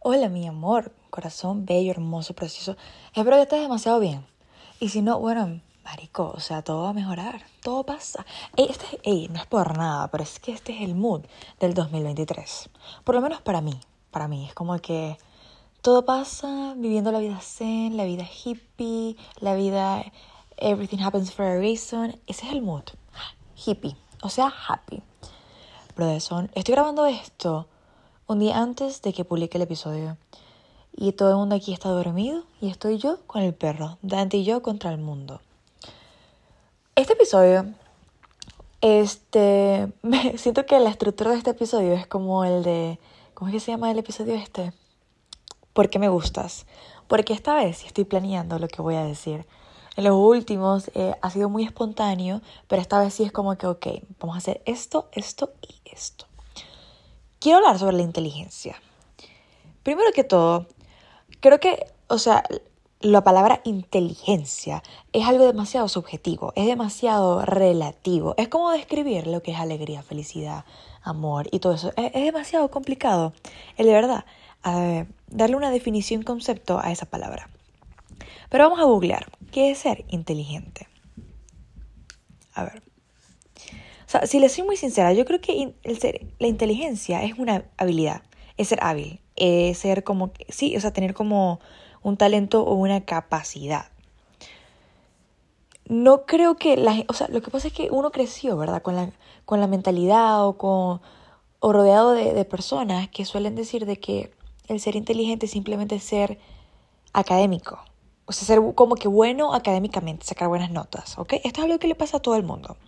Hola, mi amor, corazón bello, hermoso, precioso. Espero que estés demasiado bien. Y si no, bueno, marico, o sea, todo va a mejorar, todo pasa. Ey, este, no es por nada, pero es que este es el mood del 2023. Por lo menos para mí, para mí. Es como que todo pasa viviendo la vida zen, la vida hippie, la vida everything happens for a reason. Ese es el mood. Hippie, o sea, happy. Brother, son, estoy grabando esto un día antes de que publique el episodio. Y todo el mundo aquí está dormido y estoy yo con el perro, Dante y yo contra el mundo. Este episodio, este, me siento que la estructura de este episodio es como el de, ¿cómo es que se llama el episodio este? ¿Por qué me gustas? Porque esta vez estoy planeando lo que voy a decir. En los últimos eh, ha sido muy espontáneo, pero esta vez sí es como que, ok, vamos a hacer esto, esto y esto. Quiero hablar sobre la inteligencia. Primero que todo, creo que, o sea, la palabra inteligencia es algo demasiado subjetivo, es demasiado relativo. Es como describir lo que es alegría, felicidad, amor y todo eso. Es, demasiado complicado, es de verdad, darle una definición, concepto a esa palabra. Pero vamos a googlear, ¿qué es ser inteligente? A ver. O sea, si le soy muy sincera, yo creo que el ser, la inteligencia es una habilidad, es ser hábil, es ser como, sí, o sea, tener como un talento o una capacidad. No creo que la o sea, lo que pasa es que uno creció, ¿verdad? Con la, con la mentalidad o con, o rodeado de, de personas que suelen decir de que el ser inteligente es simplemente ser académico. O sea, ser como que bueno académicamente, sacar buenas notas, ¿ok? Esto es algo que le pasa a todo el mundo.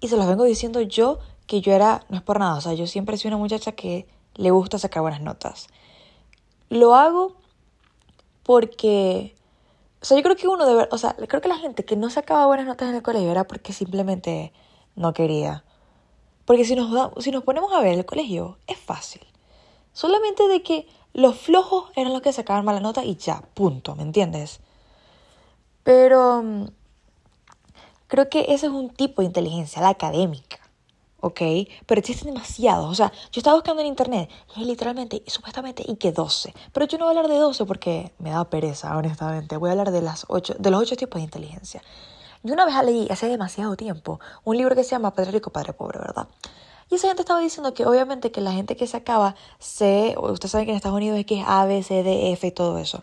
Y se los vengo diciendo yo que yo era, no es por nada, o sea, yo siempre sido una muchacha que le gusta sacar buenas notas. Lo hago porque, o sea, yo creo que uno debe, o sea, creo que la gente que no sacaba buenas notas en el colegio era porque simplemente no quería. Porque si nos, si nos ponemos a ver el colegio, es fácil. Solamente de que los flojos eran los que sacaban mala nota y ya, punto, ¿me entiendes? Pero mm, Creo que ese es un tipo de inteligencia, la académica. ¿ok? Pero existen demasiados. O sea, yo estaba buscando en internet y literalmente, supuestamente, y que 12. Pero yo no voy a hablar de 12 porque me da pereza, honestamente. Voy a hablar de, las ocho, de los 8 tipos de inteligencia. Yo una vez leí hace demasiado tiempo un libro que se llama Padre Rico, Padre Pobre, ¿verdad? Y esa gente estaba diciendo que obviamente que la gente que sacaba C, o ustedes saben que en Estados Unidos es que es A, B, C, D, F y todo eso,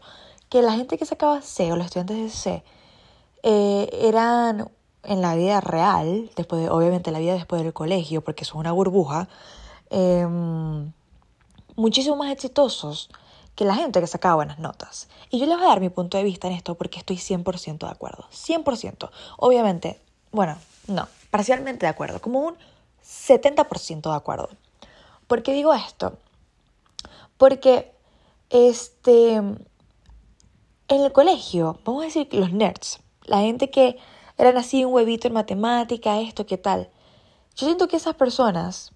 que la gente que sacaba C o los estudiantes de C eh, eran en la vida real, después de, obviamente la vida después del colegio, porque es una burbuja, em, muchísimo más exitosos que la gente que sacaba buenas notas. Y yo les voy a dar mi punto de vista en esto porque estoy 100% de acuerdo. 100%. Obviamente, bueno, no, parcialmente de acuerdo, como un 70% de acuerdo. ¿Por qué digo esto? Porque este en el colegio, vamos a decir que los nerds, la gente que eran así un huevito en matemática, esto, qué tal. Yo siento que esas personas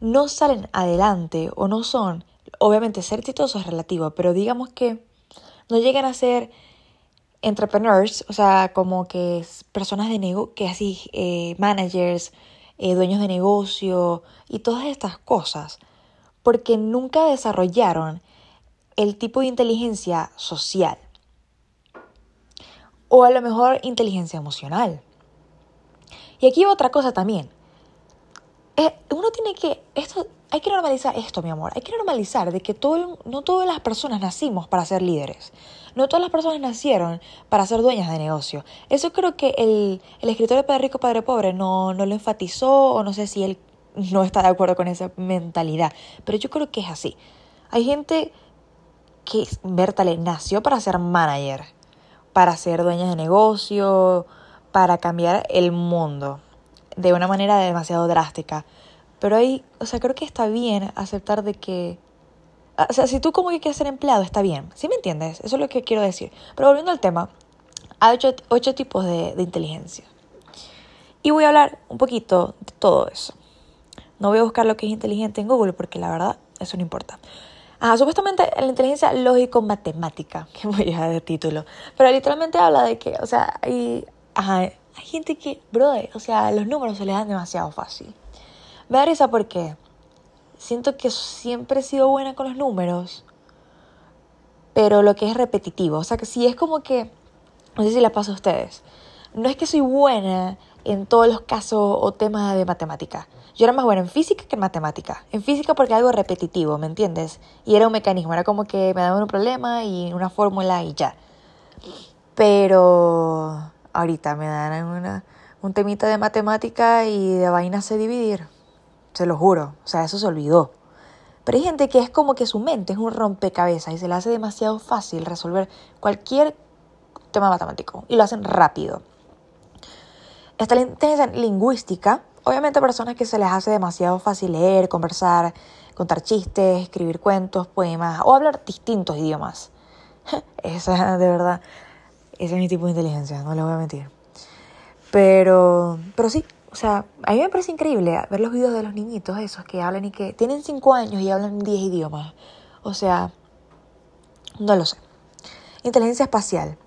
no salen adelante o no son, obviamente ser exitosos es relativo, pero digamos que no llegan a ser entrepreneurs, o sea, como que personas de negocio, que así, eh, managers, eh, dueños de negocio y todas estas cosas, porque nunca desarrollaron el tipo de inteligencia social o a lo mejor inteligencia emocional. Y aquí otra cosa también. Eh, uno tiene que, esto, hay que normalizar esto, mi amor. Hay que normalizar de que todo, no todas las personas nacimos para ser líderes. No todas las personas nacieron para ser dueñas de negocio. Eso creo que el, el escritor de Padre Rico, Padre Pobre no, no lo enfatizó o no sé si él no está de acuerdo con esa mentalidad. Pero yo creo que es así. Hay gente que, Bertale, nació para ser manager para ser dueñas de negocio, para cambiar el mundo de una manera demasiado drástica. Pero ahí, o sea, creo que está bien aceptar de que... O sea, si tú como que quieres ser empleado, está bien. ¿Sí me entiendes? Eso es lo que quiero decir. Pero volviendo al tema, hay ocho, tipos de, de inteligencia. Y voy a hablar un poquito de todo eso. No voy a buscar lo que es inteligente en Google porque la verdad eso no importa. Ajá, supuestamente la inteligencia lógico-matemática, que voy a de título. Pero literalmente habla de que, o sea, hay, hay gente que, brother, o sea, los números se le dan demasiado fácil. Me da risa porque siento que siempre he sido buena con los números, pero lo que es repetitivo, o sea que si es como que, no sé si la pasa a ustedes, no es que soy buena en todos los casos o temas de matemática. Yo era más buena en física que en matemática. En física porque algo repetitivo, ¿me entiendes? Y era un mecanismo, era como que me daban un problema y una fórmula y ya. Pero ahorita me dan una, un temita de matemática y de vainas de dividir. Se lo juro. O sea, eso se olvidó. Pero hay gente que es como que su mente es un rompecabezas y se le hace demasiado fácil resolver cualquier tema matemático. Y lo hacen rápido. Esta inteligencia lingüística, obviamente personas que se les hace demasiado fácil leer, conversar, contar chistes, escribir cuentos, poemas o hablar distintos idiomas. Esa, de verdad, ese es mi tipo de inteligencia, no le voy a mentir. Pero, pero sí, o sea, a mí me parece increíble ver los videos de los niñitos esos que hablan y que tienen 5 años y hablan 10 idiomas. O sea, no lo sé. Inteligencia espacial.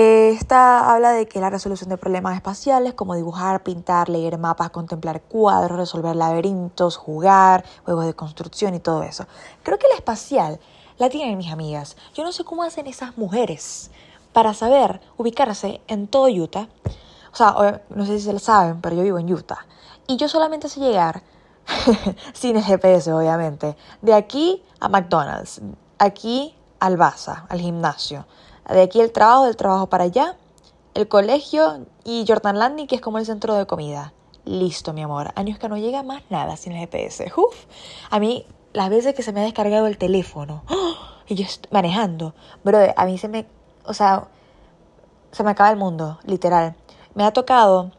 Esta habla de que la resolución de problemas espaciales, como dibujar, pintar, leer mapas, contemplar cuadros, resolver laberintos, jugar, juegos de construcción y todo eso. Creo que la espacial la tienen mis amigas. Yo no sé cómo hacen esas mujeres para saber ubicarse en todo Utah o sea, no sé si se lo saben, pero yo vivo en Utah. Y yo solamente sé llegar, sin GPS obviamente, de aquí a McDonald's, aquí al Baza, al gimnasio, de aquí el trabajo, del trabajo para allá, el colegio y Jordan Landing, que es como el centro de comida. Listo, mi amor. Años que no llega más nada sin el GPS. Uf. A mí, las veces que se me ha descargado el teléfono y yo estoy manejando, bro, a mí se me, o sea, se me acaba el mundo, literal me ha tocado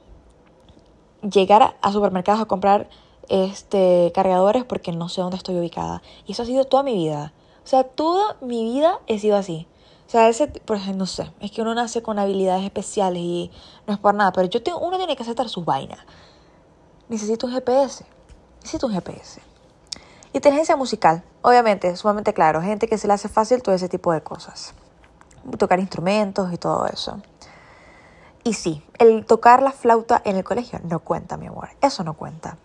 llegar a supermercados a comprar este cargadores porque no sé dónde estoy ubicada. Y eso ha sido toda mi vida. O sea, toda mi vida he sido así. O sea, ese, por ejemplo, no sé, es que uno nace con habilidades especiales y no es por nada, pero yo tengo, uno tiene que aceptar sus vainas. Necesito un GPS. Necesito un GPS. Inteligencia musical, obviamente, sumamente claro, gente que se le hace fácil todo ese tipo de cosas. Tocar instrumentos y todo eso. Y sí, el tocar la flauta en el colegio no cuenta, mi amor. Eso no cuenta.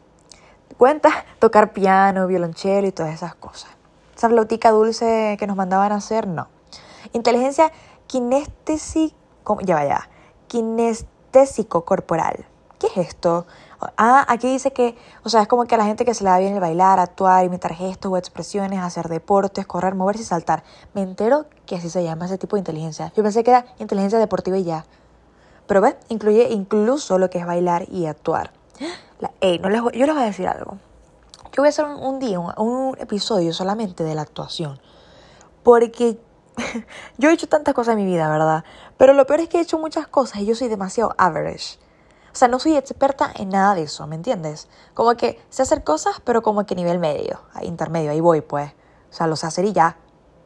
Cuenta tocar piano, violonchelo y todas esas cosas. Esa flautica dulce que nos mandaban a hacer, no. Inteligencia kinestésico, ya vaya, kinestésico corporal. ¿Qué es esto? Ah, aquí dice que, o sea, es como que a la gente que se le da bien el bailar, actuar, imitar gestos o expresiones, hacer deportes, correr, moverse y saltar. Me entero que así se llama ese tipo de inteligencia. Yo pensé que era inteligencia deportiva y ya. Pero ves, incluye incluso lo que es bailar y actuar. La, no les, yo les voy a decir algo. Yo voy a hacer un, día, un, episodio solamente de la actuación. Porque yo he hecho tantas cosas en mi vida, ¿verdad? Pero lo peor es que he hecho muchas cosas y yo soy demasiado average. O sea, no soy experta en nada de eso, ¿me entiendes? Como que sé hacer cosas, pero como que nivel medio, intermedio, ahí voy, pues. O sea, lo sé hacer y ya.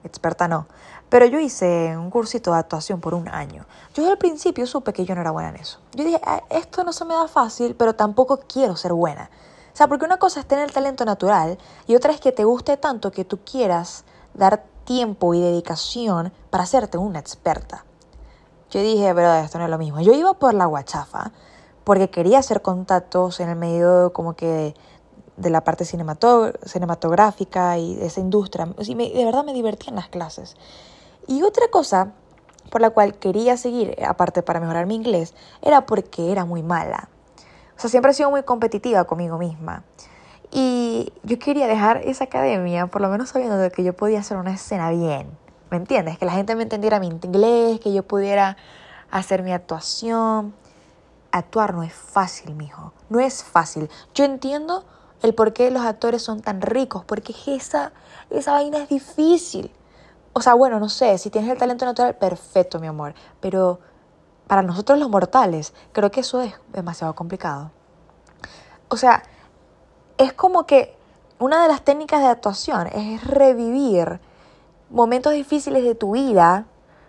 Experta no. Pero yo hice un cursito de actuación por un año. Yo al principio supe que yo no era buena en eso. Yo dije, ah, esto no se me da fácil, pero tampoco quiero ser buena. O sea, porque una cosa es tener talento natural y otra es que te guste tanto que tú quieras dar tiempo y dedicación para hacerte una experta. Yo dije, pero esto no es lo mismo. Yo iba por la guachafa porque quería hacer contactos en el medio como que de la parte cinematográfica y de esa industria. De verdad me divertía en las clases. Y otra cosa por la cual quería seguir, aparte para mejorar mi inglés, era porque era muy mala. O sea, siempre he sido muy competitiva conmigo misma. Yo quería dejar esa academia, por lo menos sabiendo de que yo podía hacer una escena bien. ¿Me entiendes? Que la gente me entendiera mi inglés, que yo pudiera hacer mi actuación. Actuar no es fácil, mijo. No es fácil. Yo entiendo el por qué los actores son tan ricos, porque esa, esa vaina es difícil. O sea, bueno, no sé, si tienes el talento natural, perfecto, mi amor. Pero para nosotros los mortales, creo que eso es demasiado complicado. O sea, es como que una de las técnicas de actuación es revivir momentos difíciles de tu vida.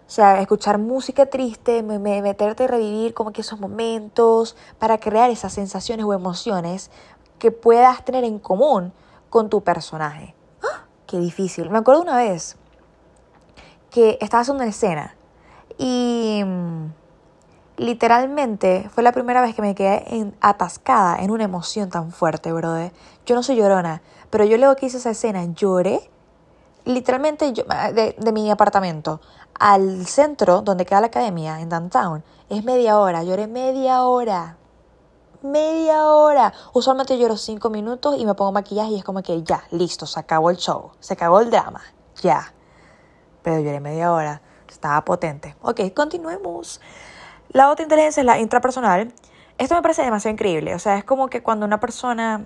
O sea, escuchar música triste, meterte a revivir como que esos momentos para crear esas sensaciones o emociones que puedas tener en común con tu personaje. ¡Ah! Qué difícil. Me acuerdo una vez que estaba haciendo una escena y mm, literalmente fue la primera vez que me quedé atascada en una emoción tan fuerte, brother. Yo no soy llorona, pero yo luego que hice esa escena lloré literalmente yo, de, de mi apartamento al centro donde queda la academia, en downtown, es media hora. Lloré media hora. Media hora. Usualmente lloro cinco minutos y me pongo maquillaje y es como que ya, listo, se acabó el show, se acabó el drama, ya. Pero lloré media hora. Estaba potente. Ok, continuemos. La otra inteligencia es la intrapersonal. Esto me parece demasiado increíble. O sea, es como que cuando una persona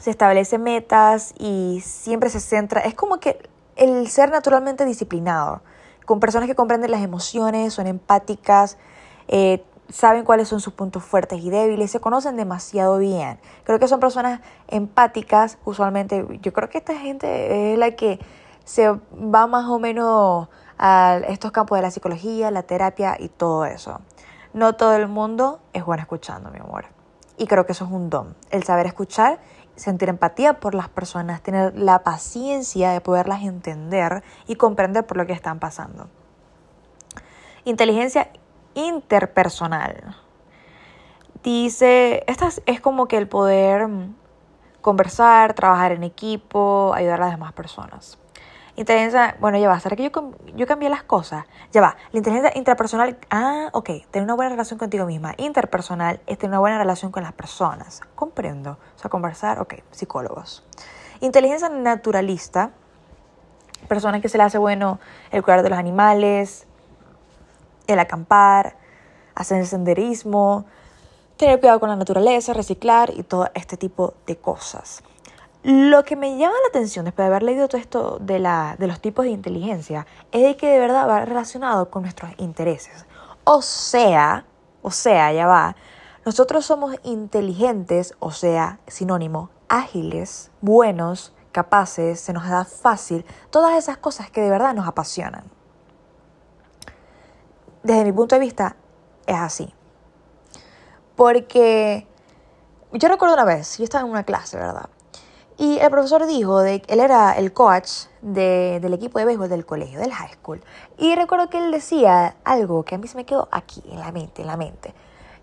se establece metas y siempre se centra, es como que el ser naturalmente disciplinado, con personas que comprenden las emociones, son empáticas, eh, saben cuáles son sus puntos fuertes y débiles, se conocen demasiado bien. Creo que son personas empáticas, usualmente, yo creo que esta gente es la que se va más o menos a estos campos de la psicología, la terapia y todo eso. No todo el mundo es bueno escuchando, mi amor. Y creo que eso es un don, el saber escuchar, sentir empatía por las personas, tener la paciencia de poderlas entender y comprender por lo que están pasando. Inteligencia interpersonal. Dice, esta es como que el poder conversar, trabajar en equipo, ayudar a las demás personas. Inteligencia, bueno, ya va, ¿será que yo, yo cambié las cosas? Ya va, la inteligencia intrapersonal, ah, ok, tener una buena relación contigo misma. Interpersonal es tener una buena relación con las personas. Comprendo. O sea, conversar, ok, psicólogos. Inteligencia naturalista, persona que se le hace bueno el cuidar de los animales, el acampar, hacer el senderismo, tener cuidado con la naturaleza, reciclar y todo este tipo de cosas. Lo que me llama la atención después de haber leído todo esto de, la, de los tipos de inteligencia es de que de verdad va relacionado con nuestros intereses. O sea, o sea, ya va, nosotros somos inteligentes, o sea, sinónimo, ágiles, buenos, capaces, se nos da fácil, todas esas cosas que de verdad nos apasionan. Desde mi punto de vista, es así. Porque yo recuerdo una vez, yo estaba en una clase, ¿verdad? Y el profesor dijo de él era el coach del equipo de béisbol del colegio, del high school. Y recuerdo que él decía algo que a mí se me quedó aquí, en la mente, en la mente.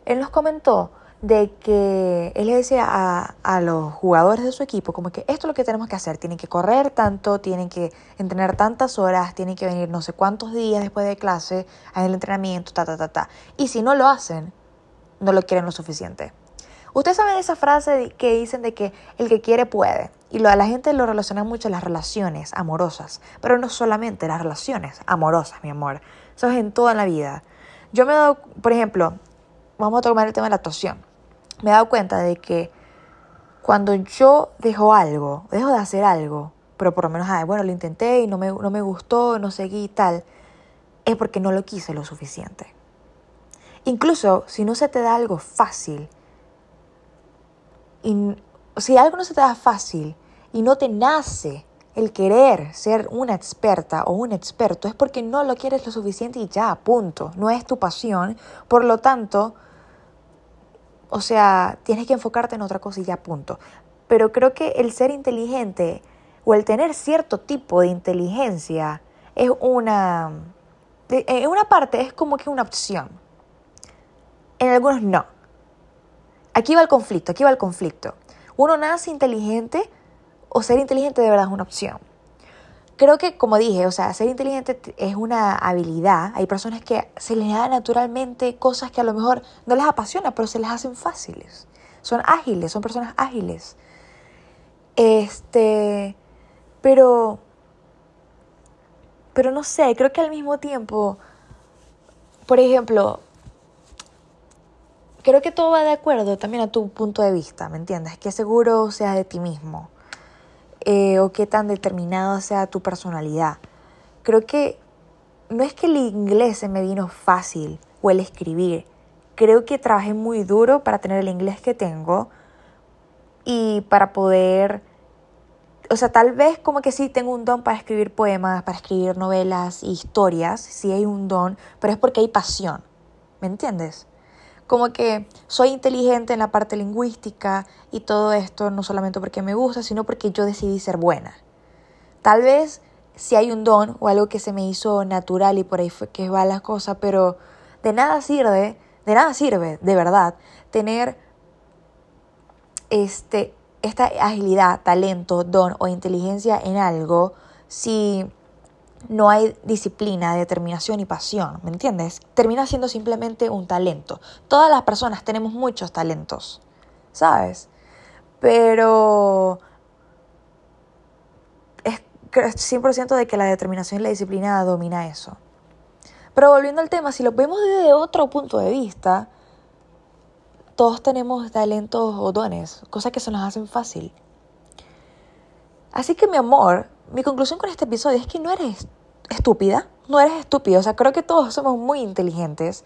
Él nos comentó de que él le decía a, a, los jugadores de su equipo como que esto es lo que tenemos que hacer, tienen que correr tanto, tienen que entrenar tantas horas, tienen que venir no sé cuántos días después de clase al entrenamiento, ta, ta, ta, ta. Y si no lo hacen, no lo quieren lo suficiente. Ustedes saben esa frase que dicen de que el que quiere puede. Y lo, a la gente lo relaciona mucho las relaciones amorosas. Pero no solamente las relaciones amorosas, mi amor. Eso es en toda la vida. Yo me he dado, por ejemplo, vamos a tomar el tema de la actuación. Me he dado cuenta de que cuando yo dejo algo, dejo de hacer algo, pero por lo menos, bueno, lo intenté y no me, no me gustó, no seguí y tal, es porque no lo quise lo suficiente. Incluso si no se te da algo fácil, y si algo no se te da fácil y no te nace el querer ser una experta o un experto, es porque no lo quieres lo suficiente y ya, punto. No es tu pasión. Por lo tanto, o sea, tienes que enfocarte en otra cosa y ya, punto. Pero creo que el ser inteligente o el tener cierto tipo de inteligencia es una... En una parte es como que una opción. En algunos no. Aquí va el conflicto, aquí va el conflicto. Uno nace inteligente o ser inteligente de verdad es una opción. Creo que, como dije, o sea, ser inteligente es una habilidad. Hay personas que se les da naturalmente cosas que a lo mejor no les apasiona, pero se les hacen fáciles. Son ágiles, son personas ágiles. Este, pero, pero no sé, creo que al mismo tiempo, por ejemplo, creo que todo va de acuerdo también a tu punto de vista, ¿me entiendes? Qué seguro seas de ti mismo eh, o qué tan determinado sea tu personalidad. Creo que no es que el inglés se me vino fácil o el escribir. Creo que trabajé muy duro para tener el inglés que tengo y para poder, o sea, tal vez como que sí tengo un don para escribir poemas, para escribir novelas, historias, sí hay un don, pero es porque hay pasión, ¿me entiendes? Como que soy inteligente en la parte lingüística y todo esto no solamente porque me gusta, sino porque yo decidí ser buena. Tal vez si hay un don o algo que se me hizo natural y por ahí fue que va la cosa, pero de nada sirve De nada sirve, de verdad, tener este, esta agilidad, talento, don o inteligencia en algo si no hay disciplina, determinación y pasión, ¿me entiendes? Termina siendo simplemente un talento. Todas las personas tenemos muchos talentos, ¿sabes? Pero es 100% de que la determinación y la disciplina domina eso. Pero volviendo al tema, si lo vemos desde otro punto de vista, todos tenemos talentos o dones, cosas que se nos hacen fácil. Así que mi amor, mi conclusión con este episodio es que no eres estúpida, no eres estúpido, o sea, creo que todos somos muy inteligentes,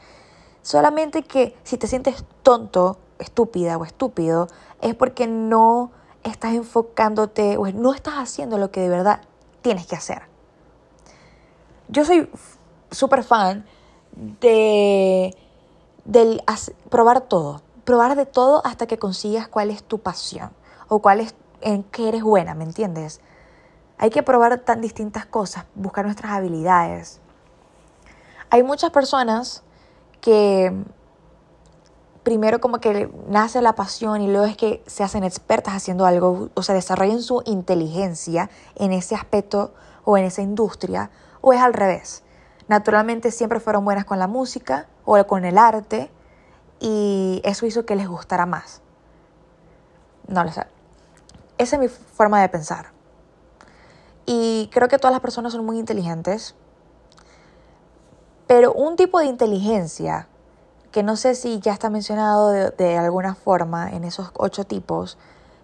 solamente que si te sientes tonto, estúpida o estúpido, es porque no estás enfocándote o no estás haciendo lo que de verdad tienes que hacer. Yo soy súper fan de del probar todo, probar de todo hasta que consigas cuál es tu pasión o cuál es en qué eres buena, ¿me entiendes? Hay que probar tan distintas cosas, buscar nuestras habilidades. Hay muchas personas que primero como que nace la pasión y luego es que se hacen expertas haciendo algo, o sea, desarrollan su inteligencia en ese aspecto o en esa industria, o es al revés. Naturalmente siempre fueron buenas con la música o con el arte y eso hizo que les gustara más. No lo sé. Esa es mi forma de pensar. Y creo que todas las personas son muy inteligentes. Pero un tipo de inteligencia, que no sé si ya está mencionado de, alguna forma en esos ocho tipos,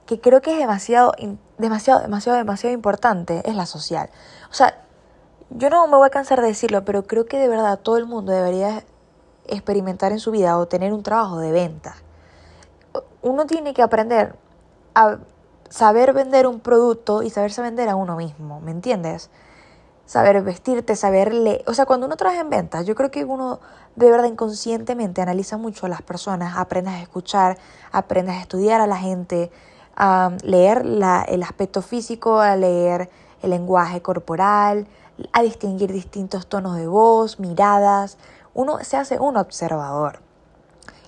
que creo que es demasiado, demasiado, demasiado, demasiado importante, es la social. O sea, yo no me voy a cansar de decirlo, pero creo que de verdad todo el mundo debería experimentar en su vida o tener un trabajo de venta. Uno tiene que aprender a saber vender un producto y saberse vender a uno mismo, ¿me entiendes? Saber vestirte, saberle, o sea, cuando uno trabaja en ventas, yo creo que uno de verdad inconscientemente analiza mucho a las personas, aprendes a escuchar, aprendes a estudiar a la gente, a leer la, el aspecto físico, a leer el lenguaje corporal, a distinguir distintos tonos de voz, miradas. Uno se hace un observador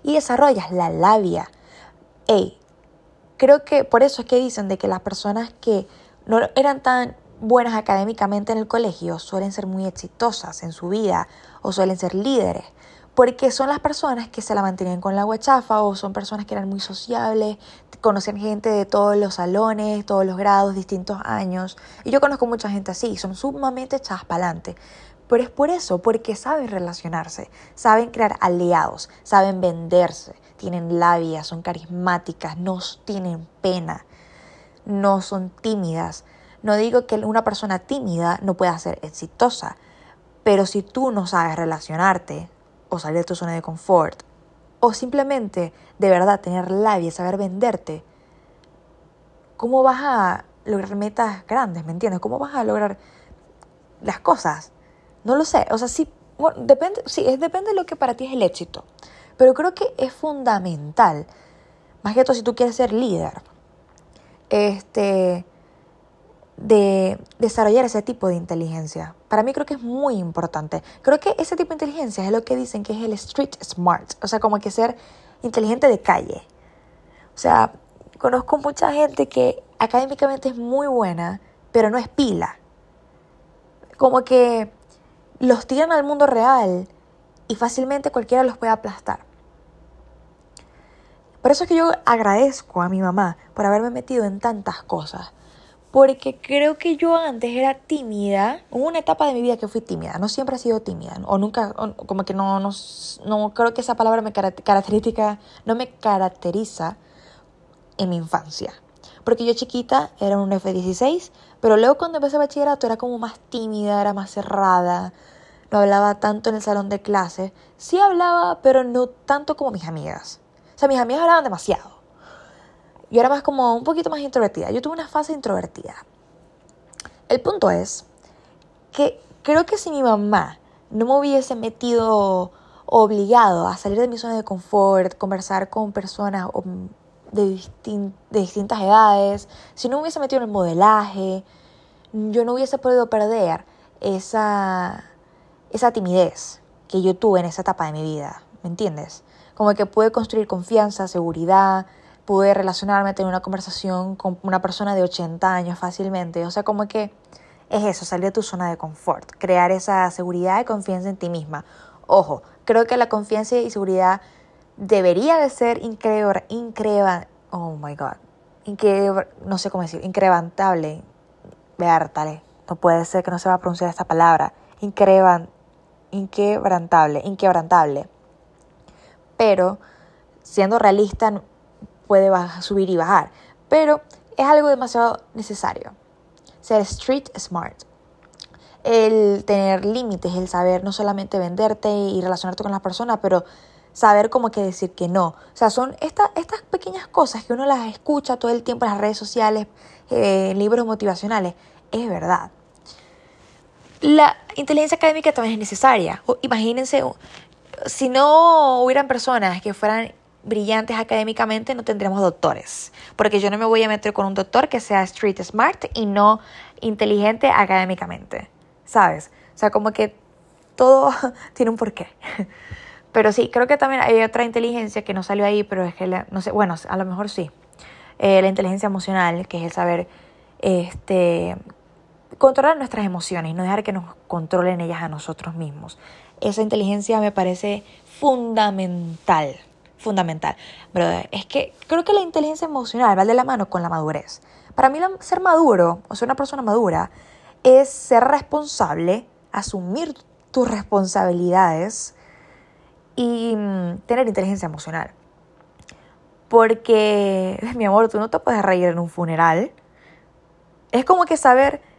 y desarrollas la labia. Ey, creo que por eso es que dicen de que las personas que no eran tan buenas académicamente en el colegio suelen ser muy exitosas en su vida o suelen ser líderes porque son las personas que se la mantenían con la guachafa o son personas que eran muy sociables, conocen gente de todos los salones, todos los grados, distintos años. Y yo conozco mucha gente así, son sumamente echadas para adelante. Pero es por eso, porque saben relacionarse, saben crear aliados, saben venderse, tienen labia, son carismáticas, no tienen pena, no son tímidas. No digo que una persona tímida no pueda ser exitosa, pero si tú no sabes relacionarte, o salir de tu zona de confort, o simplemente de verdad tener labia, saber venderte, ¿cómo vas a lograr metas grandes? ¿Me entiendes? ¿Cómo vas a lograr las cosas? No lo sé. O sea, sí, bueno, depende, sí, es, depende de lo que para ti es el éxito. Pero creo que es fundamental, más que todo si tú quieres ser líder, este, de desarrollar ese tipo de inteligencia. Para mí creo que es muy importante. Creo que ese tipo de inteligencia es lo que dicen que es el street smart, o sea, como que ser inteligente de calle. O sea, conozco mucha gente que académicamente es muy buena, pero no es pila. Como que los tiran al mundo real y fácilmente cualquiera los puede aplastar. Por eso es que yo agradezco a mi mamá por haberme metido en tantas cosas porque creo que yo antes era tímida, hubo una etapa de mi vida que fui tímida, no siempre he sido tímida, o nunca, como que no, no, no creo que esa palabra me característica, no me caracteriza en mi infancia. Porque yo chiquita era un F16, pero luego cuando empecé bachillerato era como más tímida, era más cerrada, no hablaba tanto en el salón de clase. Sí hablaba, pero no tanto como mis amigas. O sea, mis amigas hablaban demasiado. Yo era más como un poquito más introvertida. Yo tuve una fase introvertida. El punto es que creo que si mi mamá no me hubiese metido obligado a salir de mi zona de confort, conversar con personas de, de distintas edades, si no me hubiese metido en el modelaje, yo no hubiese podido perder esa, esa timidez que yo tuve en esa etapa de mi vida, ¿me entiendes? Como que pude construir confianza, seguridad, pude relacionarme, tener una conversación con una persona de 80 años fácilmente. O sea, como que es eso, salir de tu zona de confort, crear esa seguridad y confianza en ti misma. Ojo, creo que la confianza y seguridad debería de ser increíble, increíble, oh my god, increíble, no sé cómo decir, incrementable, tal, no puede ser que no se va a pronunciar esta palabra, increvan, inquebrantable, inquebrantable. Pero siendo realista puede subir y bajar, pero es algo demasiado necesario. Ser street smart. El tener límites, el saber no solamente venderte y relacionarte con las personas, pero saber cómo que decir que no. O sea, son estas pequeñas cosas que uno las escucha todo el tiempo en las redes sociales, eh, libros motivacionales. Es verdad. La inteligencia académica también es necesaria. Imagínense, si no hubieran personas que fueran brillantes académicamente, no tendríamos doctores. Porque yo no me voy a meter con un doctor que sea street smart y no inteligente académicamente. ¿Sabes? O sea, como que todo tiene un porqué. Pero sí, creo que también hay otra inteligencia que no salió ahí, pero es que, no sé, bueno, a lo mejor sí. Eh, la inteligencia emocional, que es el saber este, controlar nuestras emociones y no dejar que nos controlen ellas a nosotros mismos. Esa inteligencia me parece fundamental, fundamental. Pero es que creo que la inteligencia emocional va de la mano con la madurez. Para mí ser maduro, o ser una persona madura, es ser responsable, asumir tus responsabilidades, y mm, tener inteligencia emocional. Porque, mi amor, tú no te puedes reír en un funeral. Es como que saber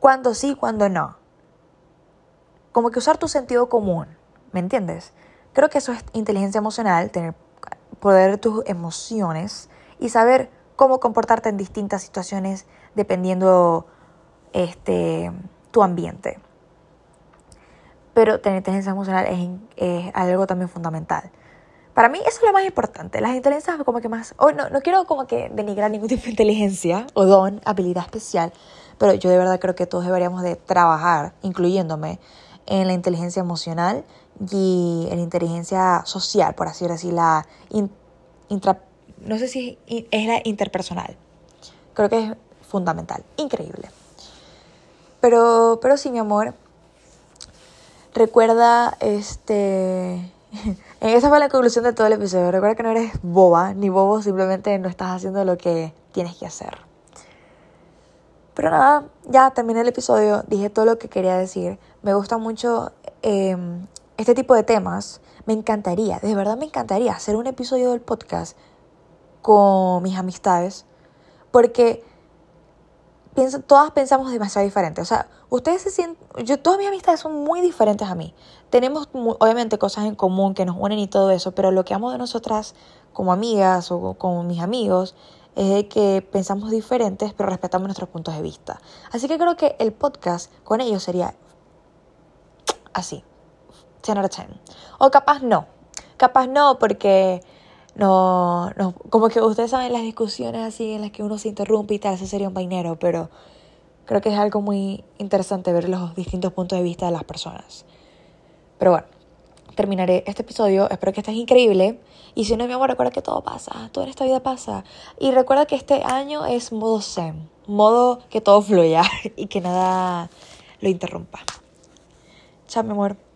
cuándo sí, cuándo no. Como que usar tu sentido común, ¿me entiendes? Creo que eso es inteligencia emocional, tener poder tus emociones y saber cómo comportarte en distintas situaciones dependiendo este tu ambiente pero tener inteligencia emocional es, algo también fundamental. Para mí eso es lo más importante. Las inteligencias como que más... Oh, no, no quiero como que denigrar ningún tipo de inteligencia o don, habilidad especial, pero yo de verdad creo que todos deberíamos de trabajar, incluyéndome, en la inteligencia emocional y en la inteligencia social, por así decirlo, no sé si es la interpersonal. Creo que es fundamental, increíble. Pero, pero sí, mi amor, Recuerda, este... Esa fue la conclusión de todo el episodio. Recuerda que no eres boba ni bobo, simplemente no estás haciendo lo que tienes que hacer. Pero nada, ya terminé el episodio, dije todo lo que quería decir. Me gusta mucho em, este tipo de temas. Me encantaría, de verdad me encantaría hacer un episodio del podcast con mis amistades. Porque todas pensamos demasiado diferente. O sea, ustedes se sienten, yo, todas mis amistades son muy diferentes a mí. Tenemos obviamente cosas en común que nos unen y todo eso, pero lo que amo de nosotras como amigas o como mis amigos es de que pensamos diferentes, pero respetamos nuestros puntos de vista. Así que creo que el podcast con ellos sería así, 10 out of 10. O capaz no, capaz no, porque no, no, como que ustedes saben las discusiones así en las que uno se interrumpe y tal, ese sería un vainero, pero creo que es algo muy interesante ver los distintos puntos de vista de las personas. Pero bueno, terminaré este episodio, espero que estés increíble. Y si no, mi amor, recuerda que todo pasa, todo en esta vida pasa. Y recuerda que este año es modo zen, modo que todo fluya y que nada lo interrumpa. Chao, mi amor.